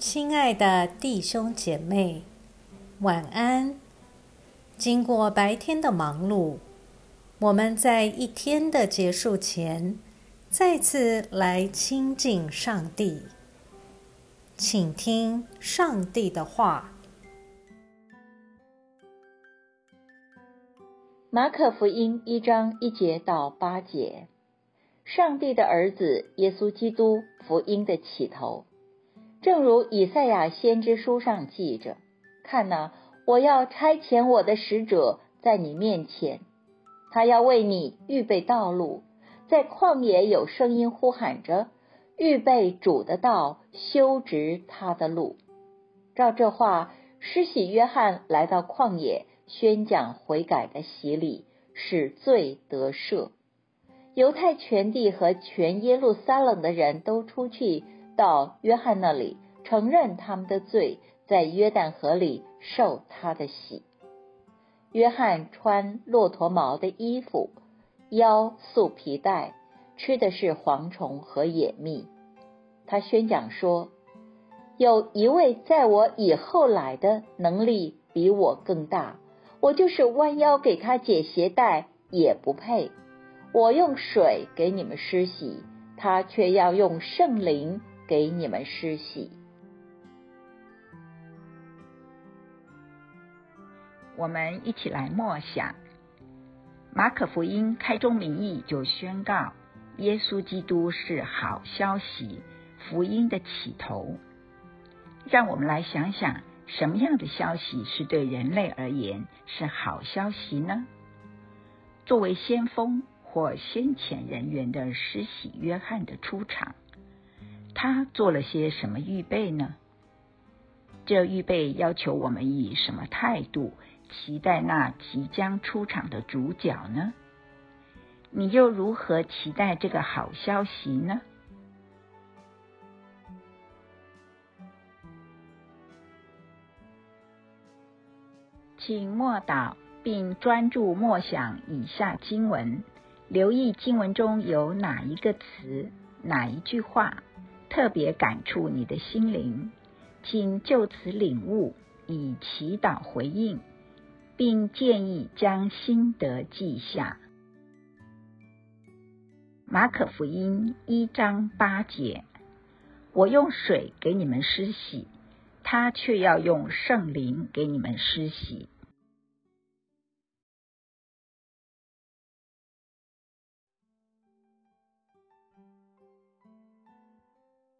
亲爱的弟兄姐妹，晚安。经过白天的忙碌，我们在一天的结束前，再次来亲近上帝，请听上帝的话。马可福音一章一节到八节，上帝的儿子耶稣基督福音的起头，正如以赛亚先知书上记着：“看哪，我要差遣我的使者在你面前，他要为你预备道路。在旷野有声音呼喊着：预备主的道，修直他的路。”照这话，施洗约翰来到旷野。宣讲悔改的洗礼，使罪得赦。犹太全地和全耶路撒冷的人都出去到约翰那里，承认他们的罪，在约旦河里受他的洗。约翰穿骆驼毛的衣服，腰束皮带，吃的是蝗虫和野蜜。他宣讲说：“有一位在我以后来的，能力比我更大。”我就是弯腰给他解鞋带也不配。我用水给你们施洗，他却要用圣灵给你们施洗。我们一起来默想，马可福音开宗明义就宣告，耶稣基督是好消息，福音的起头。让我们来想想。什么样的消息是对人类而言是好消息呢？作为先锋或先遣人员的施洗约翰的出场，他做了些什么预备呢？这预备要求我们以什么态度期待那即将出场的主角呢？你又如何期待这个好消息呢？请默祷，并专注默想以下经文，留意经文中有哪一个词、哪一句话特别感触你的心灵，请就此领悟，以祈祷回应，并建议将心得记下。马可福音一章八节：我用水给你们施洗。他却要用圣灵给你们施洗。